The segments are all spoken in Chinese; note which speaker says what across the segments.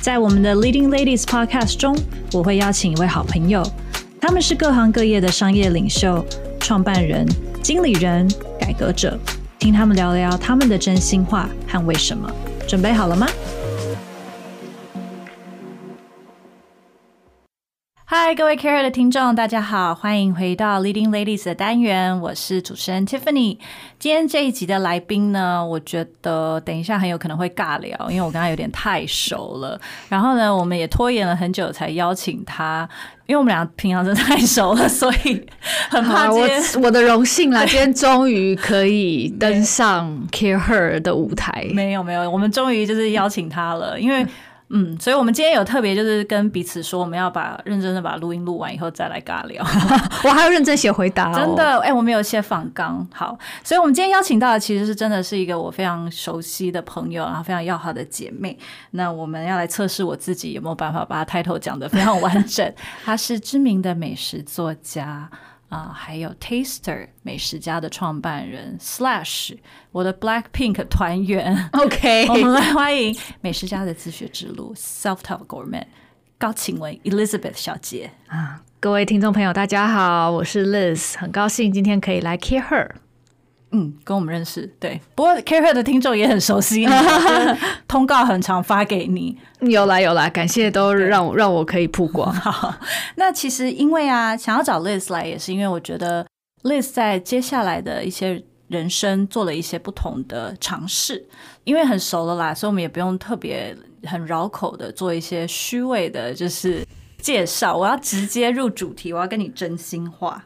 Speaker 1: 在我们的 Leading Ladies Podcast 中，我会邀请一位好朋友，他们是各行各业的商业领袖、创办人、经理人、改革者，听他们聊聊他们的真心话和为什么。准备好了吗？嗨，各位 Care 的听众，大家好，欢迎回到 Leading Ladies 的单元，我是主持人 Tiffany。今天这一集的来宾呢，我觉得等一下很有可能会尬聊，因为我跟他有点太熟了。然后呢，我们也拖延了很久才邀请他，因为我们俩平常真的太熟了，所以很怕
Speaker 2: 我
Speaker 1: 今天
Speaker 2: 我的荣幸啦，今天终于可以登上 Care Her 的舞台。
Speaker 1: 没有没有，我们终于就是邀请他了，因为。嗯，所以我们今天有特别就是跟彼此说，我们要把认真的把录音录完以后再来尬聊。
Speaker 2: 我还要认真写回答、哦，
Speaker 1: 真的，哎、我们有写访纲，好，所以我们今天邀请到的其实是真的是一个我非常熟悉的朋友，然后非常要好的姐妹。那我们要来测试我自己有没有办法把她 title 讲得非常完整。她是知名的美食作家。啊、还有 Taster 美食家的创办人 Slash，我的 Black Pink 团员
Speaker 2: OK，
Speaker 1: 我们来欢迎美食家的自学之路 Self Taught Gourmet 高晴雯 Elizabeth 小姐。
Speaker 2: 啊，各位听众朋友，大家好，我是 Liz，很高兴今天可以来 Care Her。
Speaker 1: 嗯，跟我们认识，对。不过 Care 的听众也很熟悉 通告很常发给你。
Speaker 2: 有啦有啦，感谢都让我让我可以曝光。
Speaker 1: 好，那其实因为啊，想要找 Liz 来，也是因为我觉得 Liz 在接下来的一些人生做了一些不同的尝试，因为很熟了啦，所以我们也不用特别很绕口的做一些虚伪的，就是介绍。我要直接入主题，我要跟你真心话。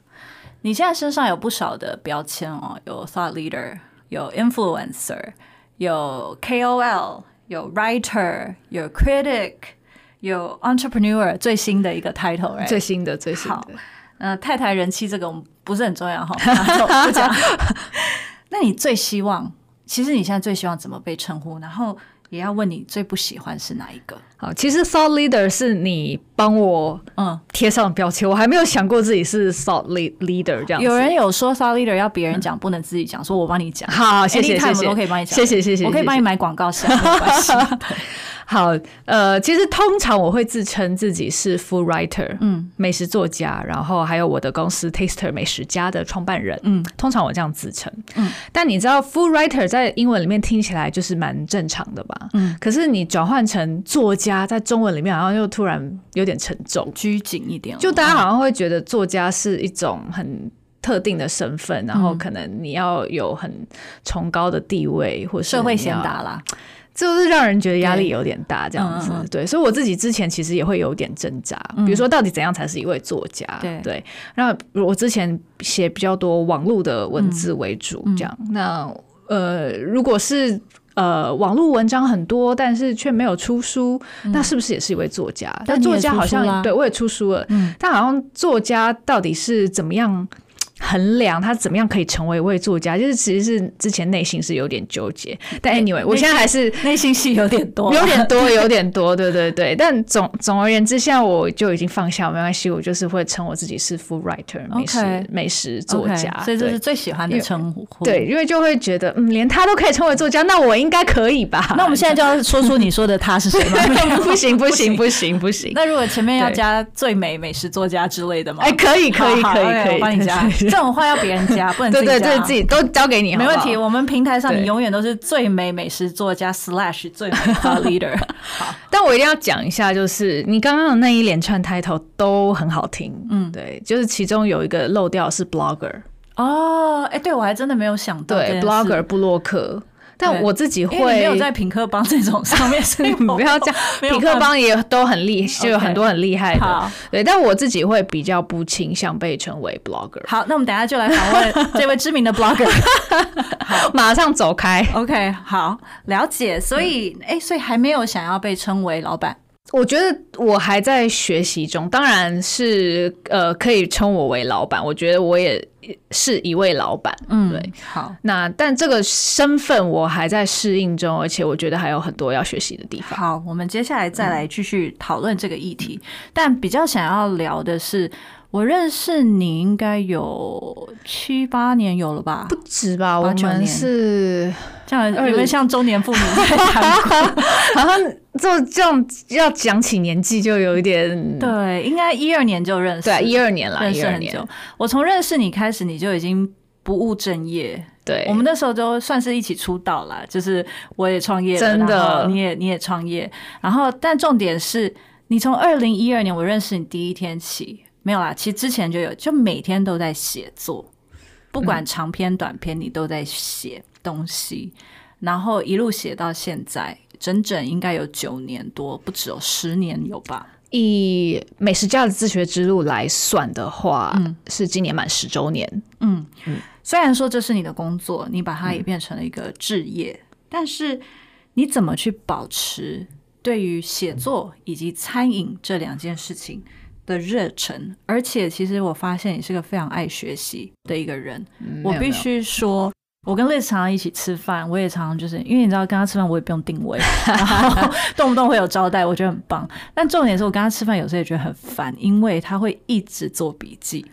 Speaker 1: 你现在身上有不少的标签哦，有 thought leader，有 influencer，有 KOL，有 writer，有 critic，有 entrepreneur，最新的一个 title，、right?
Speaker 2: 最新的最新
Speaker 1: 好
Speaker 2: 的，
Speaker 1: 呃，太太人气这个我们不是很重要哈，拿走不讲。那你最希望，其实你现在最希望怎么被称呼？然后也要问你最不喜欢是哪一个？
Speaker 2: 好，其实 Thought Leader 是你帮我
Speaker 1: 嗯，
Speaker 2: 贴上标签，我还没有想过自己是 Thought lead- Leader 这样。
Speaker 1: 有人有说 thought leader 要别人讲，不能自己讲，说我帮你讲。
Speaker 2: 好，谢谢谢谢，
Speaker 1: 我都可以帮你讲，
Speaker 2: 谢谢谢谢，
Speaker 1: 我可以帮你买广告是，没关系。
Speaker 2: 好，呃，其实通常我会自称自己是 food writer，
Speaker 1: 嗯
Speaker 2: 美食作家，然后还有我的公司 Taster 美食家的创办人。
Speaker 1: 嗯
Speaker 2: 通常我这样自称。
Speaker 1: 嗯，
Speaker 2: 但你知道 food writer 在英文里面听起来就是蛮正常的吧？
Speaker 1: 嗯，
Speaker 2: 可是你转换成作家，在中文里面好像又突然有点沉重，
Speaker 1: 拘谨一点了，
Speaker 2: 就大家好像会觉得作家是一种很。特定的身份，然后
Speaker 1: 嗯
Speaker 2: 可能你要有很崇高的地位，或是
Speaker 1: 社会
Speaker 2: 你要
Speaker 1: 贤达啦。
Speaker 2: 就是让人觉得压力有点大，这样子。
Speaker 1: 嗯嗯嗯
Speaker 2: 对，所以我自己之前其实也会有点挣扎，
Speaker 1: 嗯
Speaker 2: 比如说到底怎样才是一位作家？
Speaker 1: 对
Speaker 2: 然后我之前写比较多网络的文字为主，
Speaker 1: 嗯
Speaker 2: 这样。那呃，如果是呃网络文章很多，但是却没有出书，那是不是也是一位作家？
Speaker 1: 嗯但
Speaker 2: 作家好像对我也出书了，
Speaker 1: 嗯
Speaker 2: 但好像作家到底是怎么样？衡量他怎么样可以成为一位作家，就是其实是之前内心是有点纠结，但 anyway，我现在还是
Speaker 1: 内心戏有点多，
Speaker 2: 有点多，有点多，对对对。但总总而言之，现在我就已经放下，没关系，我就是会称我自己是 food writer，美食美食作家。
Speaker 1: 所以这是最喜欢的称呼。
Speaker 2: 对，因为就会觉得，嗯，连他都可以称为作家，那我应该可以吧？
Speaker 1: 那我们现在就要说出你说的他是谁吗？
Speaker 2: 不行不行不行不行，
Speaker 1: 那如果前面要加最美美食作家之类的吗？
Speaker 2: 哎，可以可以可以，
Speaker 1: 我帮你加。
Speaker 2: 对
Speaker 1: 这种话要别人加，不能自
Speaker 2: 对对对，
Speaker 1: 己加。啊
Speaker 2: 自己都交给你，
Speaker 1: 没问题。我们平台上你永远都是最美美食作家 slash 最美 leader。好，
Speaker 2: 但我一定要讲一下，就是你刚刚的那一连串 title 都很好听，
Speaker 1: 嗯。
Speaker 2: 对，就是其中有一个漏掉是 blogger，
Speaker 1: 哦，哎，对我还真的没有想到
Speaker 2: 对，blogger 布洛克。但我自己会
Speaker 1: 没有在品客帮这种上面，所以
Speaker 2: 你不要这样，
Speaker 1: 没有
Speaker 2: 匹克帮也都很厉，就有很多很厉害的。
Speaker 1: 好
Speaker 2: 对，但我自己会比较不倾向被称为 blogger，
Speaker 1: 好，那我们等下就来访问 这位知名的 blogger。
Speaker 2: 马上走开。
Speaker 1: OK，好，了解。所以，哎、所以还没有想要被称为老板。
Speaker 2: 我觉得我还在学习中，当然是呃，可以称我为老板。我觉得我也是一位老板，
Speaker 1: 嗯，
Speaker 2: 对。
Speaker 1: 好，
Speaker 2: 那但这个身份我还在适应中，而且我觉得还有很多要学习的地方。
Speaker 1: 好，我们接下来再来继续讨论这个议题，但比较想要聊的是。我认识你应该有七八年有了吧？
Speaker 2: 不止吧？我们是
Speaker 1: 这样，有没有像中年妇女在谈过？
Speaker 2: 好像就这样要讲起年纪就有一点。
Speaker 1: 对，应该一二年就认识，
Speaker 2: 对，一二年了，
Speaker 1: 认识很久。我从认识你开始，你就已经不务正业。
Speaker 2: 对，
Speaker 1: 我们那时候都算是一起出道了，就是我也创业，
Speaker 2: 真的，
Speaker 1: 你也你也创业。然后，但重点是你从二零一二年我认识你第一天起。没有啦，其实之前就有，就每天都在写作，不管长篇短篇，你都在写东西，然后一路写到现在，整整应该有九年多，不止有十年有吧？
Speaker 2: 以美食家的自学之路来算的话，嗯是今年满十周年。
Speaker 1: 嗯嗯，虽然说这是你的工作，你把它也变成了一个置业，但是你怎么去保持对于写作以及餐饮这两件事情？的热忱，而且其实我发现你是个非常爱学习的一个人。我必须说，我跟 Liz 常常一起吃饭，我也常常就是因为你知道跟他吃饭，我也不用定位，然后动不动会有招待，我觉得很棒。但重点是我跟他吃饭有时候也觉得很烦，因为他会一直做笔记，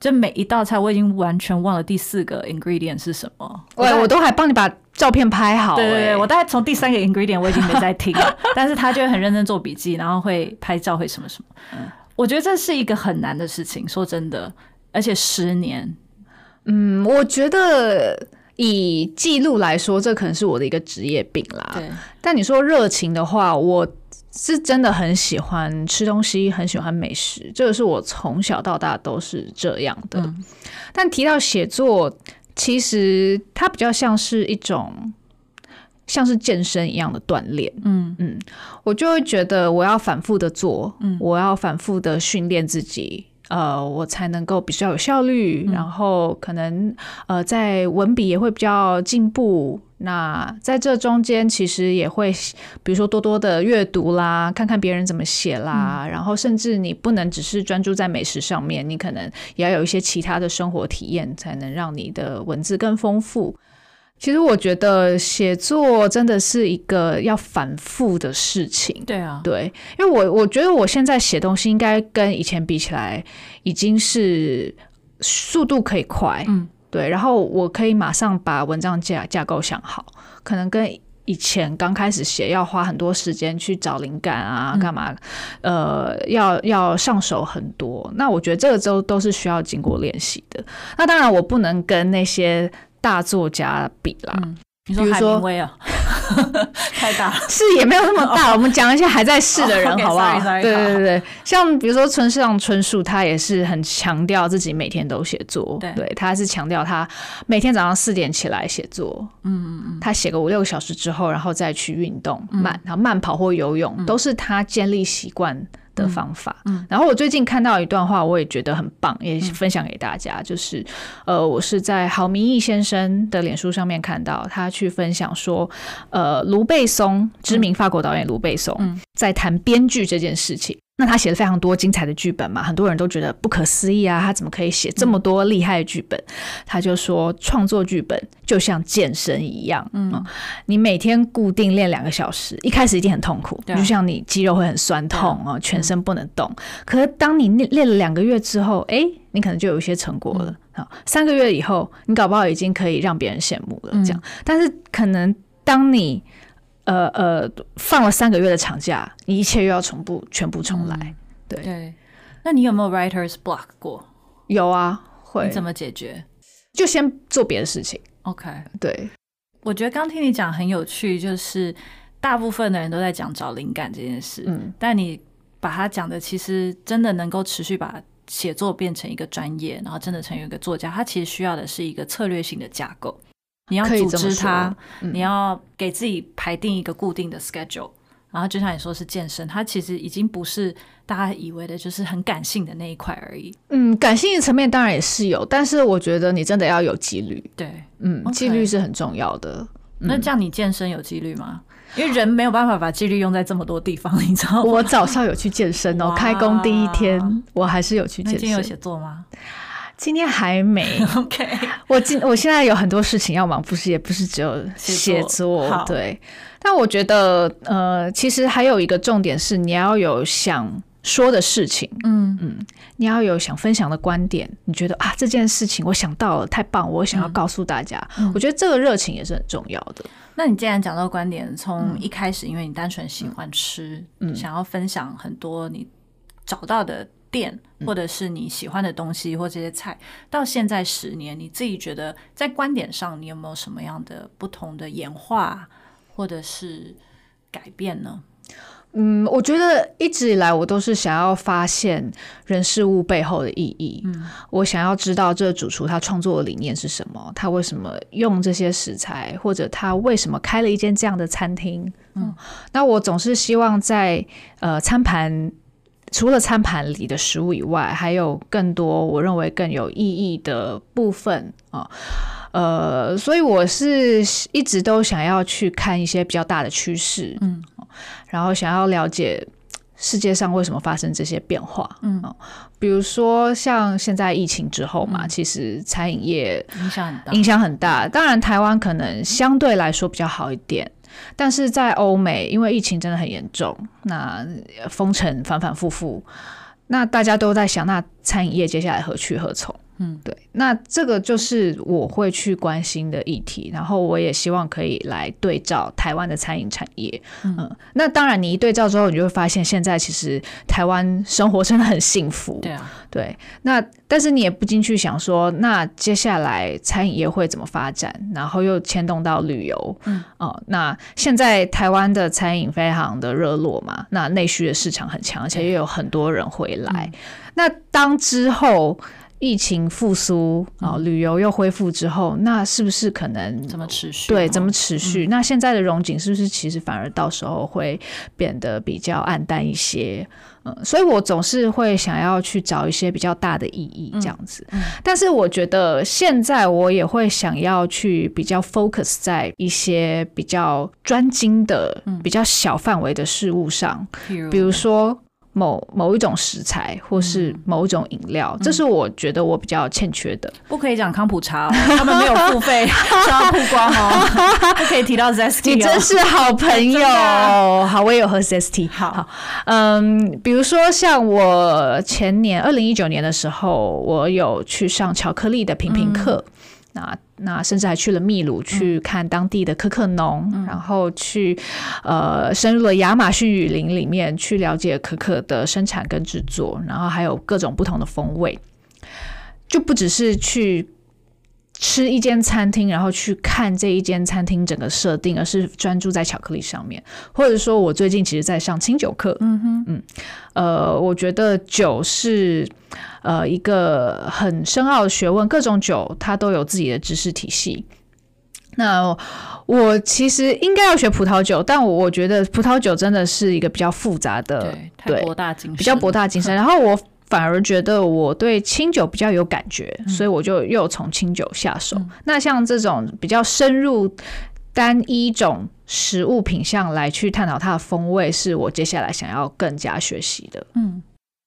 Speaker 1: 就每一道菜我已经完全忘了第四个 ingredient 是什么，
Speaker 2: 我我都还帮你把照片拍好。
Speaker 1: 对对对，我大概从第三个 ingredient 我已经没在听了，但是他就会很认真做笔记，然后会拍照，会什么什么。我觉得这是一个很难的事情，说真的，而且十年，
Speaker 2: 嗯，我觉得以记录来说，这可能是我的一个职业病啦。
Speaker 1: 对，
Speaker 2: 但你说热情的话，我是真的很喜欢吃东西，很喜欢美食，这个是我从小到大都是这样的。但提到写作，其实它比较像是一种。像是健身一样的锻炼，嗯嗯，我就会觉得我要反复的做，嗯，我要反复的训练自己，呃，我才能够比较有效率，然后可能呃在文笔也会比较进步。那在这中间，其实也会比如说多多的阅读啦，看看别人怎么写啦，然后甚至你不能只是专注在美食上面，你可能也要有一些其他的生活体验，才能让你的文字更丰富。其实我觉得写作真的是一个要反复的事情。
Speaker 1: 对啊，
Speaker 2: 对，因为我我觉得我现在写东西应该跟以前比起来，已经是速度可以快，嗯，对，然后我可以马上把文章架架构想好，可能跟以前刚开始写要花很多时间去找灵感啊，干嘛，呃，要要上手很多。那我觉得这个都都是需要经过练习的。那当然，我不能跟那些。大作家比啦，
Speaker 1: 你说海明威啊，太大
Speaker 2: 是也没有那么大。我们讲一些还在世的人，好不好？对对对，像比如说村上春树，他也是很强调自己每天都写作，对，他是强调他每天早上四点起来写作，嗯嗯嗯，他写个五六个小时之后，然后再去运动慢，然后慢跑或游泳，都是他建立习惯。的方法，嗯，然后我最近看到一段话，我也觉得很棒，也分享给大家。就是，呃，我是在郝明义先生的脸书上面看到他去分享说，呃，卢贝松，知名法国导演卢贝松，在谈编剧这件事情。那他写了非常多精彩的剧本嘛，很多人都觉得不可思议啊，他怎么可以写这么多厉害的剧本？他就说，创作剧本就像健身一样，嗯，你每天固定练两个小时，一开始一定很痛苦，就像你肌肉会很酸痛哦，全身不能动。可是当你练练了两个月之后，哎，你可能就有一些成果了。好，三个月以后，你搞不好已经可以让别人羡慕了。这样，但是可能当你呃呃，放了三个月的长假，你一切又要重步全部重来。对
Speaker 1: 对，那你有没有 writers block 过？
Speaker 2: 有啊，会。
Speaker 1: 你怎么解决？
Speaker 2: 就先做别的事情。
Speaker 1: OK，
Speaker 2: 对。
Speaker 1: 我觉得刚听你讲很有趣，就是大部分的人都在讲找灵感这件事，嗯，但你把它讲的其实真的能够持续把写作变成一个专业，然后真的成为一个作家，他其实需要的是一个策略性的架构。你要组织它，你要给自己排定一个固定的 schedule，然后就像你说是健身，它其实已经不是大家以为的，就是很感性的那一块而已。
Speaker 2: 嗯，感性的层面当然也是有，但是我觉得你真的要有纪律。
Speaker 1: 对，
Speaker 2: 嗯，纪律是很重要的。
Speaker 1: 那这样你健身有纪律吗？因为人没有办法把纪律用在这么多地方，你知道吗？
Speaker 2: 我早上有去健身哦，开工第一天我还是有去健身。
Speaker 1: 今天有写作吗？
Speaker 2: 今天还没。
Speaker 1: OK，
Speaker 2: 我今我现在有很多事情要忙，不是也不是只有写作。对，但我觉得呃，其实还有一个重点是你要有想说的事情，嗯嗯，你要有想分享的观点。你觉得啊，这件事情我想到了，太棒，我想要告诉大家。我觉得这个热情也是很重要的。
Speaker 1: 那你既然讲到观点，从一开始因为你单纯喜欢吃，嗯想要分享很多你找到的。店，或者是你喜欢的东西，或这些菜，到现在十年，你自己觉得在观点上，你有没有什么样的不同的演化，或者是改变呢？
Speaker 2: 嗯，我觉得一直以来我都是想要发现人事物背后的意义。嗯，我想要知道这个主厨他创作的理念是什么，他为什么用这些食材，或者他为什么开了一间这样的餐厅。嗯，那我总是希望在呃餐盘。除了餐盘里的食物以外，还有更多我认为更有意义的部分啊，呃，所以我是一直都想要去看一些比较大的趋势，嗯，然后想要了解世界上为什么发生这些变化，嗯，比如说像现在疫情之后嘛，其实餐饮业
Speaker 1: 影响很大，
Speaker 2: 影响很大。当然，台湾可能相对来说比较好一点。但是在欧美，因为疫情真的很严重，那封城反反复复，那大家都在想，那餐饮业接下来何去何从？嗯，对，那这个就是我会去关心的议题，然后我也希望可以来对照台湾的餐饮产业。嗯，那当然，你一对照之后，你就会发现，现在其实台湾生活真的很幸福。
Speaker 1: 对啊，
Speaker 2: 对。那但是你也不禁去想说，那接下来餐饮业会怎么发展？然后又牵动到旅游。嗯，哦，那现在台湾的餐饮非常的热络嘛，那内需的市场很强，而且又有很多人回来。那当之后。疫情复苏啊，旅游又恢复之后，那是不是可能
Speaker 1: 怎么持续？
Speaker 2: 对，怎么持续？那现在的融景是不是其实反而到时候会变得比较暗淡一些？嗯，所以我总是会想要去找一些比较大的意义这样子。但是我觉得现在我也会想要去比较 focus 在一些比较专精的、比较小范围的事物上，比如说。某某一种食材，或是某一种饮料，这是我觉得我比较欠缺的。
Speaker 1: 不可以讲康普茶，他们没有付费 刷曝光哦。不可以提到 Zesty，
Speaker 2: 你真是好朋友。好，我也有喝 Zesty。好，嗯，比如说像我前年二零一九年的时候，我有去上巧克力的品评课。那那甚至还去了秘鲁去看当地的可可农，然后去呃深入了亚马逊雨林里面去了解可可的生产跟制作，然后还有各种不同的风味，就不只是去吃一间餐厅，然后去看这一间餐厅整个设定，而是专注在巧克力上面，或者说我最近其实在上清酒课，嗯哼，嗯，呃，我觉得酒是。呃，一个很深奥的学问，各种酒它都有自己的知识体系。那我其实应该要学葡萄酒，但我我觉得葡萄酒真的是一个比较复杂的，
Speaker 1: 对，博大精深，
Speaker 2: 比较博大精深。然后我反而觉得我对清酒比较有感觉，所以我就又从清酒下手。那像这种比较深入单一种食物品相来去探讨它的风味，是我接下来想要更加学习的。嗯，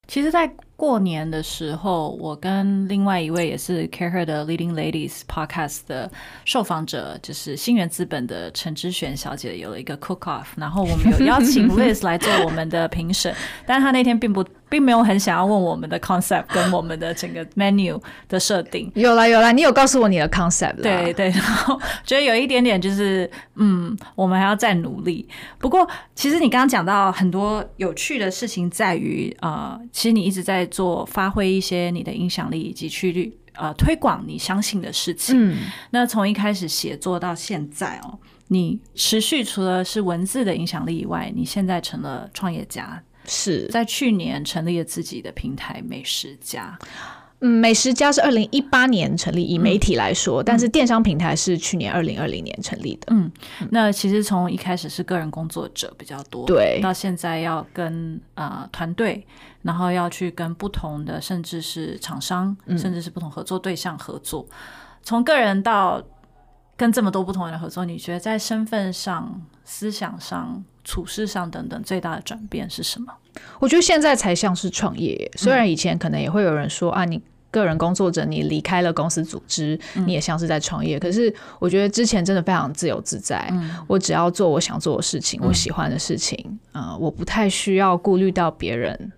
Speaker 1: 其实，在过年的时候，我跟另外一位也是 Care Her 的 Leading Ladies Podcast 的受访者，就是新源资本的陈之璇小姐，有了一个 Cook Off，然后我们有邀请 Liz 来做我们的评审，但是她那天并不。并没有很想要问我们的 concept 跟我们的整个 menu 的设定。
Speaker 2: 有啦有啦，你有告诉我你的 concept。
Speaker 1: 对对，然后觉得有一点点就是，嗯，我们还要再努力。不过，其实你刚刚讲到很多有趣的事情，在于呃，其实你一直在做发挥一些你的影响力以及去呃推广你相信的事情。嗯，那从一开始写作到现在哦，你持续除了是文字的影响力以外，你现在成了创业家。
Speaker 2: 是
Speaker 1: 在去年成立了自己的平台美食家。
Speaker 2: 嗯，美食家是二零一八年成立，以媒体来说，但是电商平台是去年二零二零年成立的。
Speaker 1: 嗯，那其实从一开始是个人工作者比较多，
Speaker 2: 对，
Speaker 1: 到现在要跟啊团队，然后要去跟不同的甚至是厂商，甚至是不同合作对象合作，从个人到。跟这么多不同人合作，你觉得在身份上、思想上、处事上等等最大的转变是什么？
Speaker 2: 我觉得现在才像是创业，虽然以前可能也会有人说啊，你个人工作者，你离开了公司组织，你也像是在创业。可是我觉得之前真的非常自由自在，我只要做我想做的事情，我喜欢的事情，啊，我不太需要顾虑到别人。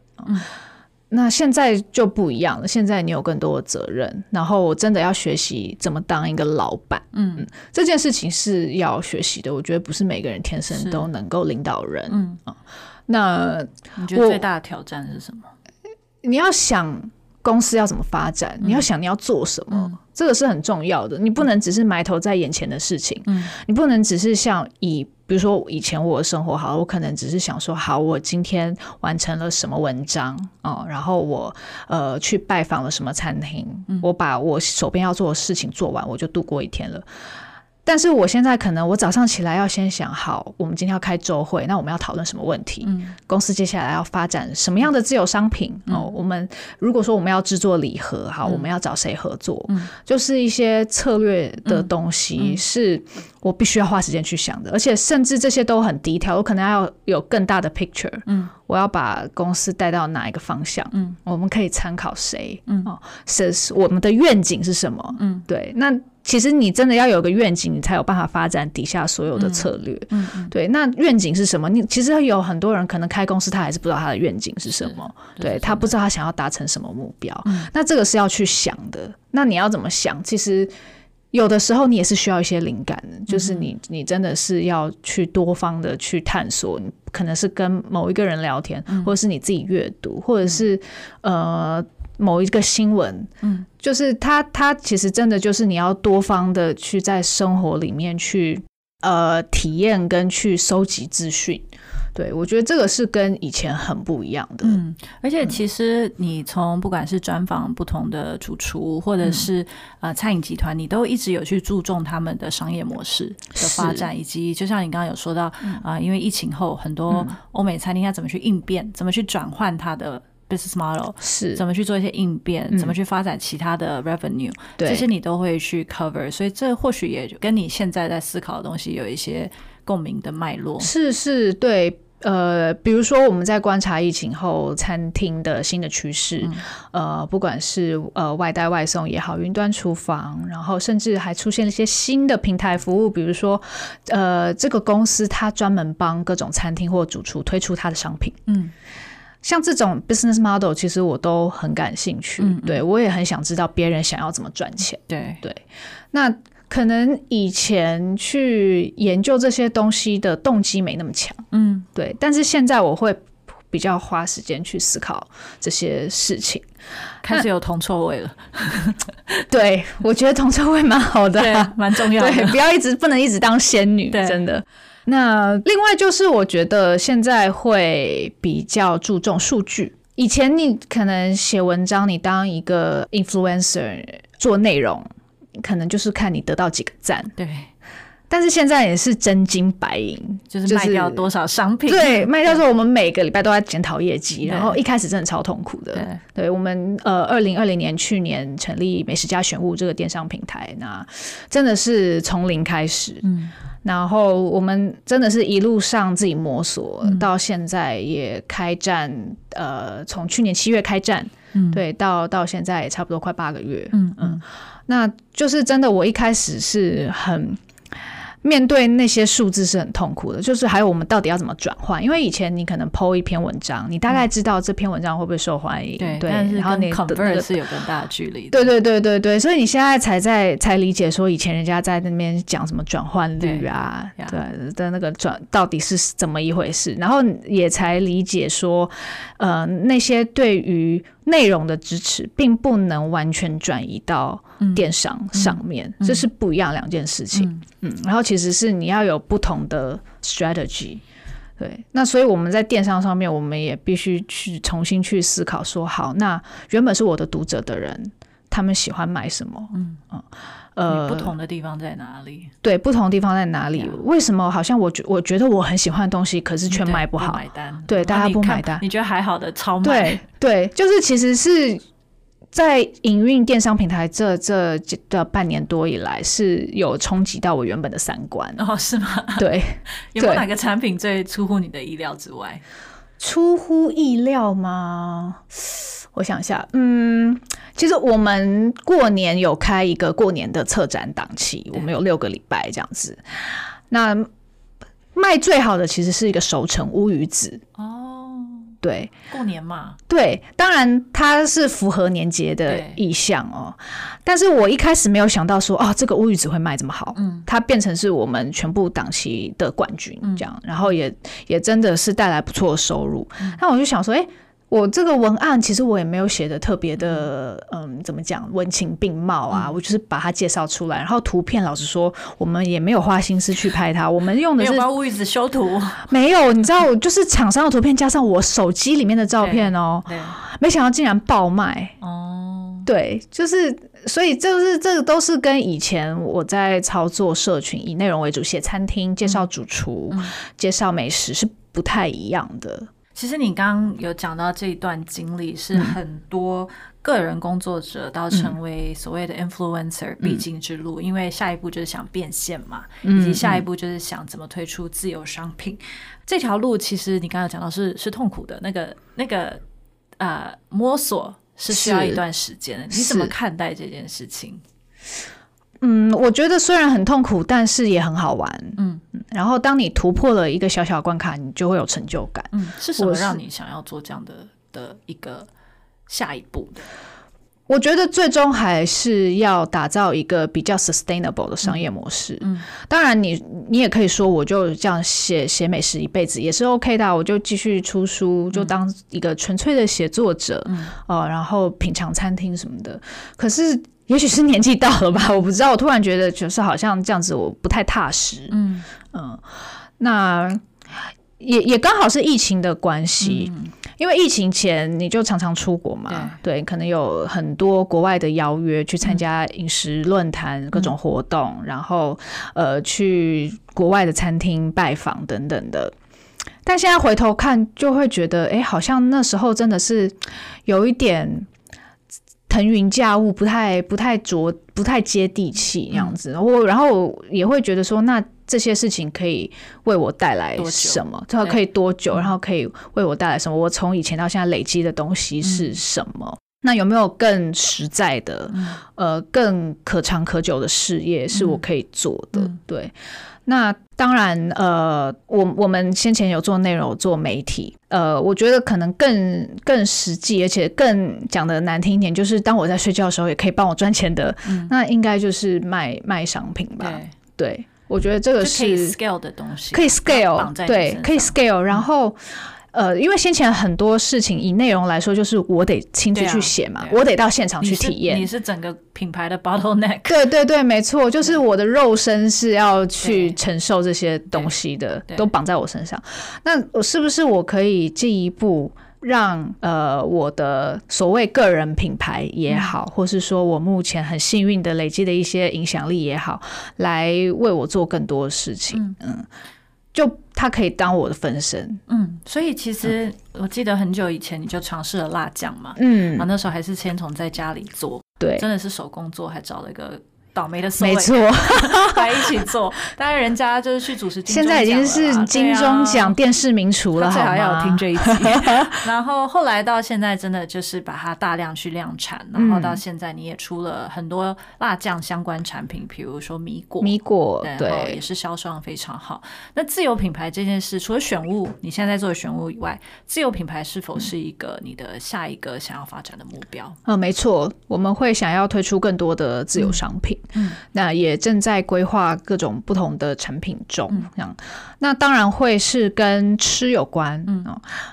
Speaker 2: 那现在就不一样了，现在你有更多的责任，然后我真的要学习怎么当一个老板。嗯，这件事情是要学习的，我觉得不是每个人天生都能够领导人。嗯啊，那
Speaker 1: 你觉得最大的挑战是什么？
Speaker 2: 你要想公司要怎么发展，你要想你要做什么，这个是很重要的。你不能只是埋头在眼前的事情，嗯，你不能只是像以。比如说以前我的生活好，我可能只是想说，好，我今天完成了什么文章哦，然后我呃去拜访了什么餐厅，我把我手边要做的事情做完，我就度过一天了。但是我现在可能，我早上起来要先想好，我们今天要开周会，那我们要讨论什么问题？嗯，公司接下来要发展什么样的自有商品？哦，我们如果说我们要制作礼盒，好，我们要找谁合作？嗯，就是一些策略的东西，是我必须要花时间去想的，而且甚至这些都很低调，我可能要有更大的 picture。嗯，我要把公司带到哪一个方向？嗯，我们可以参考谁？嗯，哦，是我们的愿景是什么？嗯，对，那。其实你真的要有个愿景，你才有办法发展底下所有的策略。嗯，对。那愿景是什么？你其实有很多人可能开公司，他还是不知道他的愿景是什么。对他不知道他想要达成什么目标。那这个是要去想的。那你要怎么想？其实有的时候你也是需要一些灵感的，就是你你真的是要去多方的去探索。可能是跟某一个人聊天，或者是你自己阅读，或者是呃。某一个新闻，嗯，就是他，他其实真的就是你要多方的去在生活里面去呃体验跟去收集资讯，对我觉得这个是跟以前很不一样的，
Speaker 1: 嗯，而且其实你从不管是专访不同的主厨，或者是呃餐饮集团，你都一直有去注重他们的商业模式的发展，以及就像你刚刚有说到啊，因为疫情后很多欧美餐厅要怎么去应变，怎么去转换它的。business model
Speaker 2: 是。
Speaker 1: 怎么去做一些应变，怎么去发展其他的 revenue，这些你都会去 cover，所以这或许也跟你现在在思考的东西有一些共鸣的脉络。
Speaker 2: 是是，对，呃，比如说我们在观察疫情后餐厅的新的趋势，呃，不管是呃外带外送也好，云端厨房，然后甚至还出现了一些新的平台服务，比如说呃这个公司它专门帮各种餐厅或主厨推出它的商品，嗯。像这种 business model，其实我都很感兴趣，对我也很想知道别人想要怎么赚钱。
Speaker 1: 对。
Speaker 2: 对，那可能以前去研究这些东西的动机没那么强，嗯，对。但是现在我会比较花时间去思考这些事情，
Speaker 1: 开始有铜臭味了。
Speaker 2: 对，我觉得铜臭味蛮好的，
Speaker 1: 蛮重要的。
Speaker 2: 不要一直不能一直当仙女，真的。那另外就是，我觉得现在会比较注重数据。以前你可能写文章，你当一个 influencer 做内容，可能就是看你得到几个赞。
Speaker 1: 对。
Speaker 2: 但是现在也是真金白银，
Speaker 1: 就是卖掉多少商品。
Speaker 2: 对，卖掉之后，我们每个礼拜都在检讨业绩，然后一开始真的超痛苦的。对，对我们呃，二零二零年去年成立美食家选物这个电商平台，那真的是从零开始。嗯。然后我们真的是一路上自己摸索，到现在也开战，呃，从去年七月开战，对，到到现在也差不多快八个月，嗯嗯，那就是真的，我一开始是很。面对那些数字是很痛苦的，就是还有我们到底要怎么转换？因为以前你可能 PO 一篇文章，你大概知道这篇文章会不会受欢迎，
Speaker 1: 对，然后你 convert 是有更大的距离。
Speaker 2: 对对对对对，所以你现在才在才理解说，以前人家在那边讲什么转换率啊，对的那个转到底是怎么一回事，然后也才理解说，呃，那些对于内容的支持，并不能完全转移到。电商上面，这是不一样两件事情。嗯，然后其实是你要有不同的 strategy，对。那所以我们在电商上面，我们也必须去重新去思考，说好，那原本是我的读者的人，他们喜欢买什么？嗯
Speaker 1: 嗯，呃，不同的地方在哪里？
Speaker 2: 对，不同的地方在哪里？为什么好像我觉我觉得我很喜欢的东西，可是却卖不好？
Speaker 1: 买单？
Speaker 2: 对，大家不买单。
Speaker 1: 你觉得还好的超卖？
Speaker 2: 对对，就是其实是。在营运电商平台这这的半年多以来，是有冲击到我原本的三观
Speaker 1: 哦？是吗？
Speaker 2: 对，
Speaker 1: 有没有哪个产品最出乎你的意料之外？
Speaker 2: 出乎意料吗？我想一下，嗯，其实我们过年有开一个过年的策展档期，我们有六个礼拜这样子。那卖最好的其实是一个熟成乌鱼子哦，对，
Speaker 1: 过年嘛，
Speaker 2: 对，当然它是符合年节的意向哦。但是我一开始没有想到说，哦，这个乌鱼子会卖这么好，嗯，它变成是我们全部档期的冠军这样，然后也也真的是带来不错的收入。那我就想说，哎。我这个文案其实我也没有写的特别的，嗯，怎么讲文情并茂啊？我就是把它介绍出来，然后图片老实说，我们也没有花心思去拍它，我们用的是
Speaker 1: 把乌鱼子修图，
Speaker 2: 没有，你知道，就是厂商的图片加上我手机里面的照片哦，没想到竟然爆卖哦，对，就是所以就是这个都是跟以前我在操作社群以内容为主写餐厅介绍主厨介绍美食是不太一样的。
Speaker 1: 其实你刚刚有讲到这一段经历，是很多个人工作者到成为所谓的 influencer 必经之路，因为下一步就是想变现嘛，以及下一步就是想怎么推出自有商品。这条路其实你刚刚讲到是是痛苦的，那个那个呃摸索是需要一段时间的。你怎么看待这件事情？
Speaker 2: 嗯，我觉得虽然很痛苦，但是也很好玩。嗯，然后当你突破了一个小小关卡，你就会有成就感。
Speaker 1: 嗯，是什么让你想要做这样的的一个下一步的？
Speaker 2: 我觉得最终还是要打造一个比较 sustainable 的商业模式。嗯，当然你你也可以说，我就这样写写美食一辈子也是 OK 的，我就继续出书，就当一个纯粹的写作者。嗯，哦，然后品尝餐厅什么的。可是。也许是年纪到了吧，我不知道。我突然觉得，就是好像这样子，我不太踏实。嗯嗯，那也也刚好是疫情的关系，因为疫情前你就常常出国嘛，对，可能有很多国外的邀约去参加饮食论坛、各种活动，然后呃去国外的餐厅拜访等等的。但现在回头看，就会觉得，哎，好像那时候真的是有一点。腾云驾雾，不太不太着，不太接地气那样子。我然后也会觉得说，那这些事情可以为我带来什么？它可以多久？然后可以为我带来什么？我从以前到现在累积的东西是什么？那有没有更实在的，呃，更可长可久的事业是我可以做的？对。那当然，呃，我我们先前有做内容、做媒体，呃，我觉得可能更更实际，而且更讲的难听一点，就是当我在睡觉的时候，也可以帮我赚钱的，那应该就是卖卖商品吧？对，我觉得这个是
Speaker 1: 可以 scale 的东西，
Speaker 2: 可以 scale，对，可以 scale，然后。呃，因为先前很多事情以内容来说，就是我得亲自去写嘛，我得到现场去体验。
Speaker 1: 你是整个品牌的 bottleneck。
Speaker 2: 对对对，没错，就是我的肉身是要去承受这些东西的，都绑在我身上。那我是不是我可以进一步让呃我的所谓个人品牌也好，或是说我目前很幸运的累积的一些影响力也好，来为我做更多的事情？嗯。就他可以当我的分身，
Speaker 1: 嗯，所以其实我记得很久以前你就尝试了辣酱嘛，嗯，啊那时候还是先从在家里做，
Speaker 2: 对，
Speaker 1: 真的是手工做，还找了一个。倒霉的，
Speaker 2: 没错，
Speaker 1: 来一起做。当然，人家就是去主持，
Speaker 2: 现在已经是金钟奖电视名厨了，
Speaker 1: 最好要听这一集。然后后来到现在，真的就是把它大量去量产，然后到现在你也出了很多辣酱相关产品，比如说米果，
Speaker 2: 米果对，
Speaker 1: 也是销售非常好。那自有品牌这件事，除了选物，你现在在做的选物以外，自有品牌是否是一个你的下一个想要发展的目标？
Speaker 2: 嗯，没错，我们会想要推出更多的自有商品。嗯，那也正在规划各种不同的产品中，这样，那当然会是跟吃有关，嗯，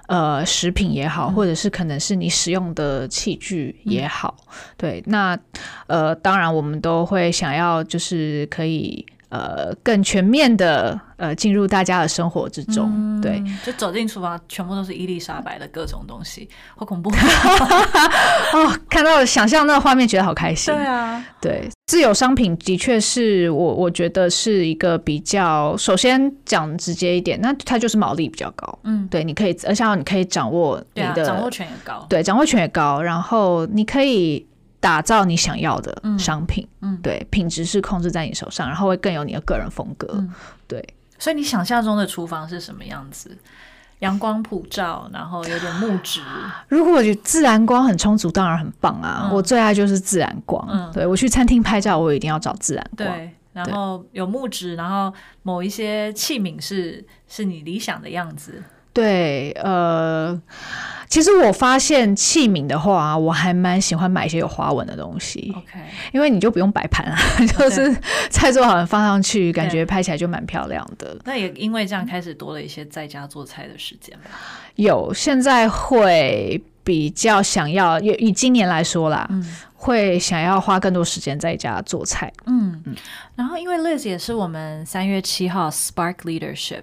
Speaker 2: 呃，食品也好，或者是可能是你使用的器具也好，对，那呃，当然我们都会想要就是可以。呃，更全面的呃，进入大家的生活之中，对，
Speaker 1: 就走进厨房，全部都是伊丽莎白的各种东西，好恐怖。
Speaker 2: 哦！看到想象那个画面，觉得好开心。
Speaker 1: 对啊，
Speaker 2: 对，自有商品的确是我我觉得是一个比较，首先讲直接一点，那它就是毛利比较高。嗯，对，你可以，而且你可以掌握你的
Speaker 1: 掌握权也高，
Speaker 2: 对，掌握权也高，然后你可以打造你想要的商品。嗯，对，品质是控制在你手上，然后会更有你的个人风格。对，
Speaker 1: 所以你想象中的厨房是什么样子？阳光普照，然后有点木质。
Speaker 2: 如果自然光很充足，当然很棒啊！我最爱就是自然光。嗯，对我去餐厅拍照，我一定要找自然光。
Speaker 1: 对，然后有木质，然后某一些器皿是是你理想的样子。
Speaker 2: 对，呃。其实我发现器皿的话，我还蛮喜欢买一些有花纹的东西。
Speaker 1: OK，
Speaker 2: 因为你就不用摆盘啊，就是 菜做好了放上去，感觉拍起来就蛮漂亮的。
Speaker 1: 那也因为这样开始多了一些在家做菜的时间
Speaker 2: 有，现在会比较想要，以以今年来说啦，会想要花更多时间在家做菜。
Speaker 1: 嗯嗯。然后因为 Liz 也是我们三月七号 Spark Leadership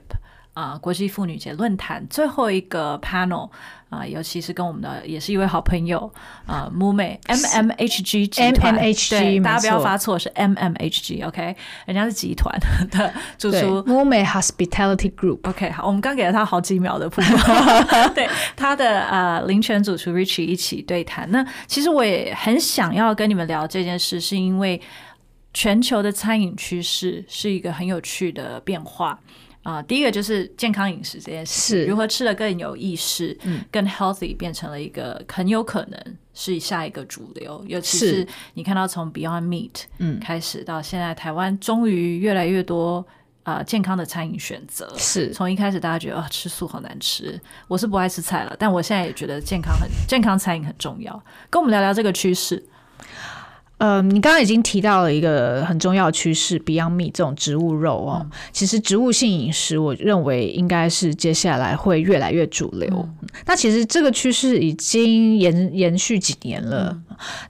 Speaker 1: 啊国际妇女节论坛最后一个 panel。啊，尤其是跟我们的也是一位好朋友啊，木美 M M H G 集团，对，大家不要发错，是 M M H G，OK，人家是集团的主厨
Speaker 2: m 美 Hospitality Group，OK，
Speaker 1: 好，我们刚给了他好几秒的曝光，对，他的呃林泉主厨 Richie 一起对谈。那其实我也很想要跟你们聊这件事，是因为全球的餐饮趋势是一个很有趣的变化。啊，第一个就是健康饮食这件事，如何吃的更有意识，嗯，更 healthy 变成了一个很有可能是下一个主流。尤其是你看到从 Beyond Meat 嗯开始到现在，台湾终于越来越多啊健康的餐饮选择。
Speaker 2: 是
Speaker 1: 从一开始大家觉得啊吃素好难吃，我是不爱吃菜了，但我现在也觉得健康很健康餐饮很重要。跟我们聊聊这个趋势。
Speaker 2: 呃，你刚刚已经提到了一个很重要的趋势，Beyond Meat 这种植物肉哦，其实植物性饮食，我认为应该是接下来会越来越主流。那其实这个趋势已经延延续几年了，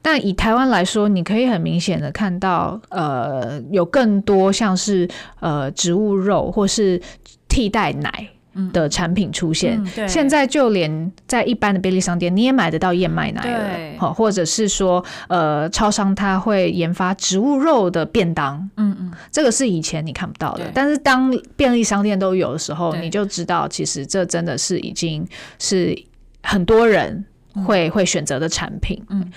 Speaker 2: 但以台湾来说，你可以很明显的看到，呃，有更多像是呃植物肉或是替代奶。的产品出现，现在就连在一般的便利商店，你也买得到燕麦奶了，好，或者是说，呃，超商它会研发植物肉的便当，嗯嗯，这个是以前你看不到的，但是当便利商店都有的时候，你就知道，其实这真的是已经是很多人会会选择的产品，嗯。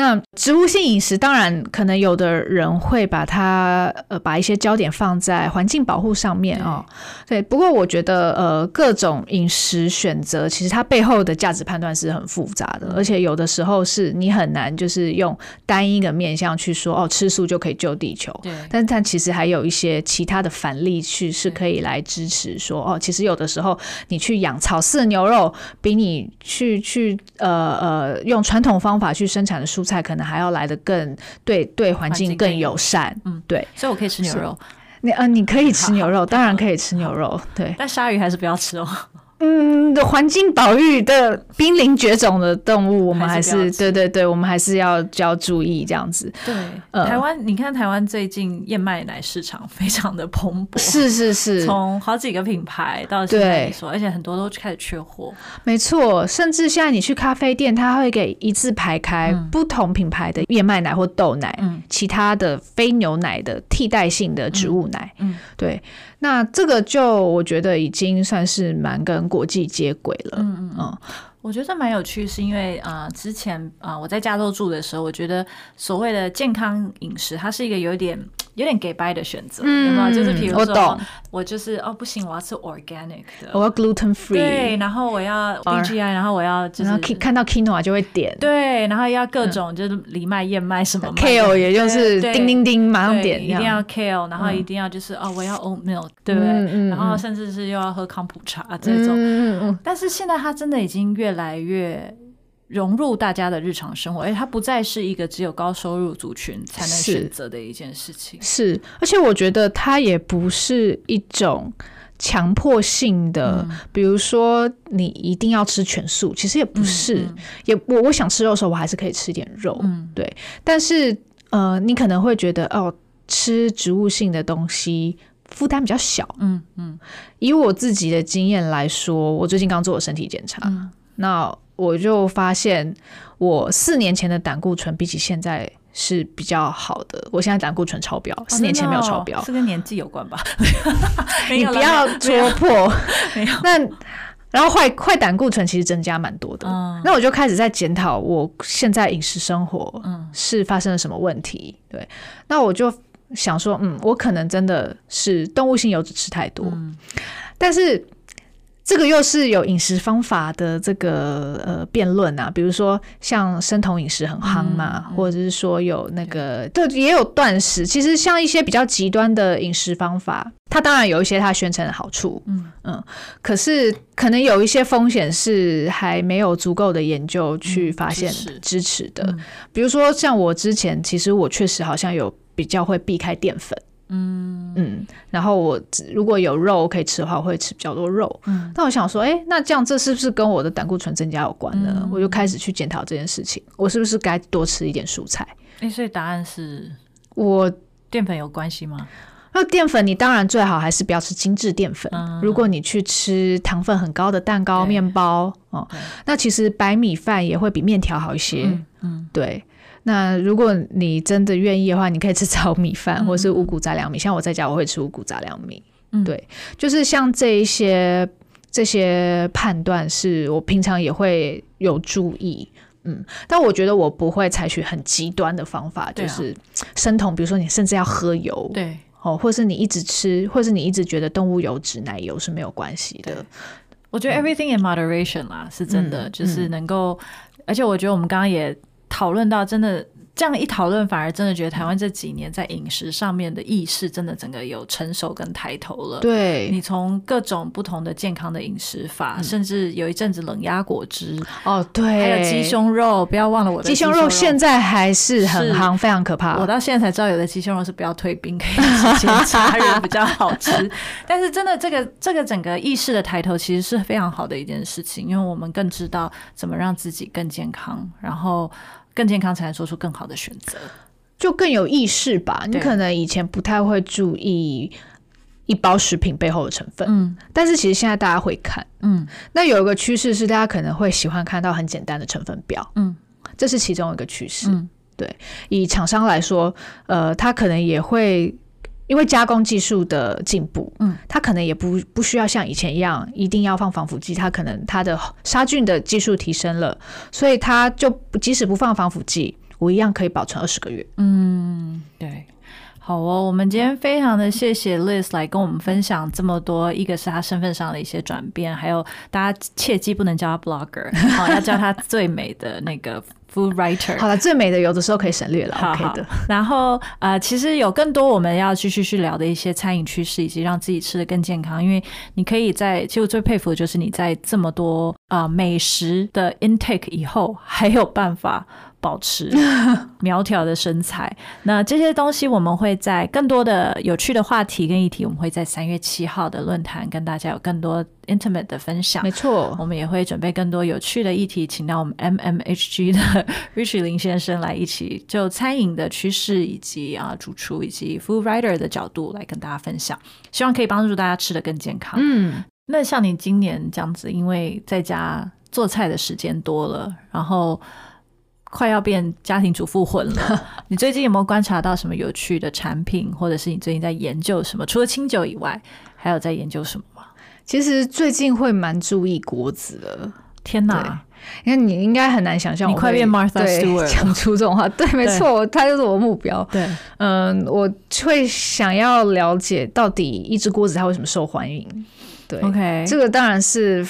Speaker 2: 那植物性饮食，当然可能有的人会把它呃把一些焦点放在环境保护上面哦。对，不过我觉得呃各种饮食选择，其实它背后的价值判断是很复杂的，而且有的时候是你很难就是用单一的面向去说哦吃素就可以救地球。
Speaker 1: 对，
Speaker 2: 但是它其实还有一些其他的反例去是可以来支持说哦，其实有的时候你去养草饲牛肉，比你去去呃呃用传统方法去生产的蔬菜。菜可能还要来的更对对环境更友善，嗯，对，
Speaker 1: 所以我可以吃牛肉。
Speaker 2: 你呃，你可以吃牛肉，当然可以吃牛肉，对，
Speaker 1: 但鲨鱼还是不要吃哦。
Speaker 2: 嗯，的环境保育的濒临绝种的动物，我们还是对对对，我们还是要要注意这样子。
Speaker 1: 对，台湾，你看台湾最近燕麦奶市场非常的蓬勃，
Speaker 2: 是是是，
Speaker 1: 从好几个品牌到现在说，而且很多都开始缺货。
Speaker 2: 没错，甚至现在你去咖啡店，他会给一字排开不同品牌的燕麦奶或豆奶，嗯，其他的非牛奶的替代性的植物奶，嗯，对。那这个就我觉得已经算是蛮跟国际接轨了。嗯嗯，
Speaker 1: 我觉得蛮有趣，是因为啊，之前啊我在加州住的时候，我觉得所谓的健康饮食，它是一个有点。有点给 buy 的选择，有没有？就是比如说，我就是哦，不行，我要吃 organic 的，
Speaker 2: 我要 gluten free，
Speaker 1: 对，然后我要 BGI，然后我要就是
Speaker 2: 看到 quinoa 就会点，
Speaker 1: 对，然后要各种就是藜麦、燕麦什么
Speaker 2: kale，也就是叮叮叮马上点，
Speaker 1: 一定要 kale，然后一定要就是哦，我要 oat milk，对不对？然后甚至是又要喝康普茶这种，但是现在它真的已经越来越。融入大家的日常生活，而且它不再是一个只有高收入族群才能选择的一件事情。
Speaker 2: 是，而且我觉得它也不是一种强迫性的，比如说你一定要吃全素，其实也不是。也我我想吃肉的时候，我还是可以吃点肉。嗯，对。但是呃，你可能会觉得哦，吃植物性的东西负担比较小。嗯嗯。以我自己的经验来说，我最近刚做了身体检查，那。我就发现，我四年前的胆固醇比起现在是比较好的。我现在胆固醇超标，四年前没有超标，
Speaker 1: 是跟年纪有关吧？
Speaker 2: 你不要戳破。没有。那然后坏坏胆固醇其实增加蛮多的。那我就开始在检讨我现在饮食生活，嗯，是发生了什么问题？对。那我就想说，嗯，我可能真的是动物性油脂吃太多，但是。这个又是有饮食方法的这个呃辩论啊，比如说像生酮饮食很夯嘛，或者是说有那个对也有断食。其实像一些比较极端的饮食方法，它当然有一些它宣称的好处，嗯嗯，可是可能有一些风险是还没有足够的研究去发现支持的。比如说像我之前，其实我确实好像有比较会避开淀粉。嗯嗯，然后我如果有肉可以吃的话，我会吃比较多肉。嗯，但我想说，哎，那这样这是不是跟我的胆固醇增加有关呢？我就开始去检讨这件事情，我是不是该多吃一点蔬菜？
Speaker 1: 哎，所以答案是
Speaker 2: 我
Speaker 1: 淀粉有关系吗？
Speaker 2: 那淀粉你当然最好还是不要吃精致淀粉。如果你去吃糖分很高的蛋糕、面包哦，那其实白米饭也会比面条好一些。嗯，对。那如果你真的愿意的话，你可以吃炒米饭或是五谷杂粮米。像我在家，我会吃五谷杂粮米。嗯对，就是像这一些这些判断，是我平常也会有注意。嗯，但我觉得我不会采取很极端的方法，就是生酮，比如说你甚至要喝油，
Speaker 1: 对，
Speaker 2: 哦，或是你一直吃，或是你一直觉得动物油脂、奶油是没有关系的。
Speaker 1: 我觉得 everything in moderation 啦，是真的，就是能够，而且我觉得我们刚刚也。讨论到真的。这样一讨论，反而真的觉得台湾这几年在饮食上面的意识，真的整个有成熟跟抬头了。
Speaker 2: 对，
Speaker 1: 你从各种不同的健康的饮食法，甚至有一阵子冷压果汁，
Speaker 2: 哦，对，
Speaker 1: 还有鸡胸肉，不要忘了我的鸡
Speaker 2: 胸肉，现在还是很夯，非常可怕。
Speaker 1: 我到现在才知道，有的鸡胸肉是不要退冰，可以直接加热比较好吃。但是真的，这个这个整个意识的抬头，其实是非常好的一件事情，因为我们更知道怎么让自己更健康，然后。更健康才能做出更好的选择，
Speaker 2: 就更有意识吧。你可能以前不太会注意一包食品背后的成分，嗯，但是其实现在大家会看，嗯。那有一个趋势是，大家可能会喜欢看到很简单的成分表，嗯，这是其中一个趋势。对，以厂商来说，呃，他可能也会。因为加工技术的进步，嗯，它可能也不不需要像以前一样一定要放防腐剂，它可能它的杀菌的技术提升了，所以它就即使不放防腐剂，我一样可以保存二十个月。
Speaker 1: 嗯，对，好哦，我们今天非常的谢谢 Liz 来跟我们分享这么多，一个是他身份上的一些转变，还有大家切记不能叫他 Blogger，好，要叫他最美的那个。Food writer，
Speaker 2: 好了，最美的有的时候可以省略了，OK 的。
Speaker 1: 然后呃，其实有更多我们要继续去聊的一些餐饮趋势，以及让自己吃的更健康。因为你可以在，其实我最佩服的就是你在这么多啊美食的 intake 以后，还有办法。保持 苗条的身材，那这些东西我们会在更多的有趣的话题跟议题，我们会在三月七号的论坛跟大家有更多 intimate 的分享。
Speaker 2: 没错，
Speaker 1: 我们也会准备更多有趣的议题，请到我们 M M H G 的 Rich 林先生来一起就餐饮的趋势以及啊主厨以及 food writer 的角度来跟大家分享，希望可以帮助大家吃的更健康。嗯，那像你今年这样子，因为在家做菜的时间多了，然后。快要变家庭主妇混了，你最近有没有观察到什么有趣的产品，或者是你最近在研究什么？除了清酒以外，还有在研究什么吗？
Speaker 2: 其实最近会蛮注意锅子的。
Speaker 1: 天哪！
Speaker 2: 因为你应该很难想象，
Speaker 1: 你快变 Martha Stewart
Speaker 2: 讲出这种话。对，没错，他就是我的目标。
Speaker 1: 对，
Speaker 2: 嗯，我会想要了解到底一只锅子它为什么受欢迎。对
Speaker 1: ，OK，
Speaker 2: 这个当然是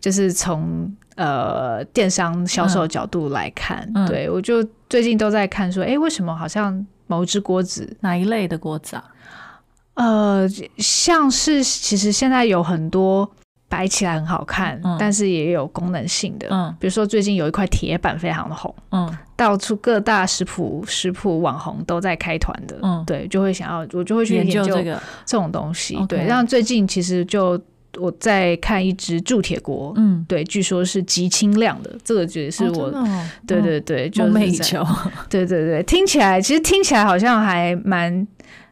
Speaker 2: 就是从。呃，电商销售角度来看，对我就最近都在看说，哎，为什么好像某只锅子
Speaker 1: 哪一类的锅子啊？
Speaker 2: 呃，像是其实现在有很多摆起来很好看，但是也有功能性的，嗯，比如说最近有一块铁板非常的红，嗯，到处各大食谱食谱网红都在开团的，嗯，对，就会想要我就会去研究这个。这种东西，对，然后最近其实就。我在看一只铸铁锅，嗯，对，据说是极轻量的，这个觉得是我，对对对，
Speaker 1: 梦寐以求，
Speaker 2: 对对对，听起来其实听起来好像还蛮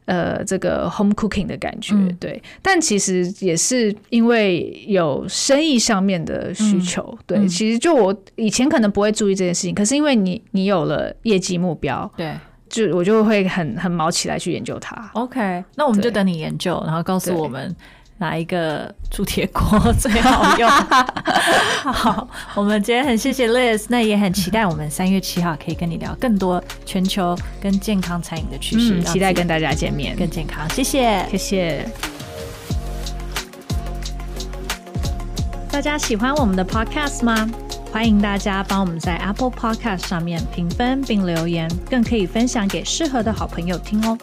Speaker 2: 呃这个 home cooking 的感觉，对，但其实也是因为有生意上面的需求，对，其实就我以前可能不会注意这件事情，可是因为你你有了业绩目标，
Speaker 1: 对。
Speaker 2: 就我就会很很毛起来去研究它。
Speaker 1: OK，那我们就等你研究，然后告诉我们哪一个铸铁锅 最好用。好，我们今天很谢谢 Liz，那也很期待我们三月七号可以跟你聊更多全球跟健康餐饮的趋势，
Speaker 2: 期待跟大家见面，
Speaker 1: 更健康。谢谢，
Speaker 2: 谢谢。
Speaker 1: 大家喜欢我们的 Podcast 吗？欢迎大家帮我们在 Apple Podcast 上面评分并留言，更可以分享给适合的好朋友听哦。